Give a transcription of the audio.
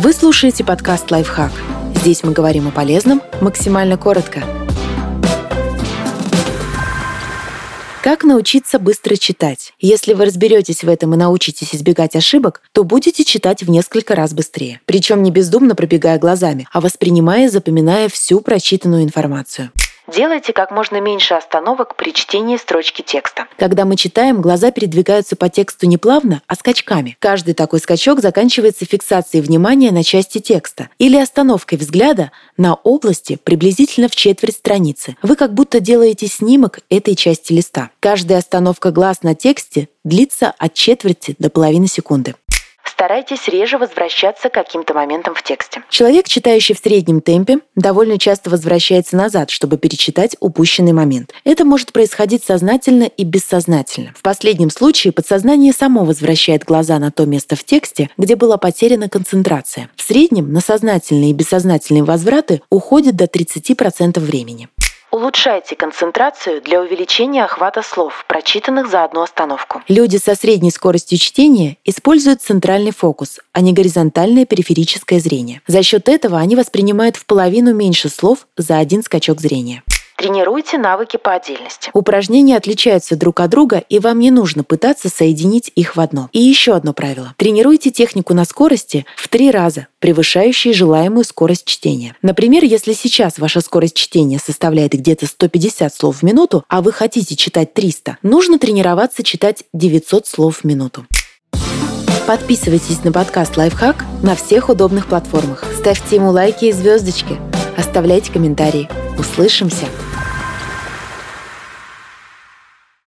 Вы слушаете подкаст «Лайфхак». Здесь мы говорим о полезном максимально коротко. Как научиться быстро читать? Если вы разберетесь в этом и научитесь избегать ошибок, то будете читать в несколько раз быстрее. Причем не бездумно пробегая глазами, а воспринимая и запоминая всю прочитанную информацию. Делайте как можно меньше остановок при чтении строчки текста. Когда мы читаем, глаза передвигаются по тексту не плавно, а скачками. Каждый такой скачок заканчивается фиксацией внимания на части текста или остановкой взгляда на области приблизительно в четверть страницы. Вы как будто делаете снимок этой части листа. Каждая остановка глаз на тексте длится от четверти до половины секунды. Старайтесь реже возвращаться к каким-то моментам в тексте. Человек, читающий в среднем темпе, довольно часто возвращается назад, чтобы перечитать упущенный момент. Это может происходить сознательно и бессознательно. В последнем случае подсознание само возвращает глаза на то место в тексте, где была потеряна концентрация. В среднем на сознательные и бессознательные возвраты уходит до 30% времени. Улучшайте концентрацию для увеличения охвата слов, прочитанных за одну остановку. Люди со средней скоростью чтения используют центральный фокус, а не горизонтальное периферическое зрение. За счет этого они воспринимают в половину меньше слов за один скачок зрения. Тренируйте навыки по отдельности. Упражнения отличаются друг от друга, и вам не нужно пытаться соединить их в одно. И еще одно правило. Тренируйте технику на скорости в три раза, превышающей желаемую скорость чтения. Например, если сейчас ваша скорость чтения составляет где-то 150 слов в минуту, а вы хотите читать 300, нужно тренироваться читать 900 слов в минуту. Подписывайтесь на подкаст «Лайфхак» на всех удобных платформах. Ставьте ему лайки и звездочки. Оставляйте комментарии. Услышимся!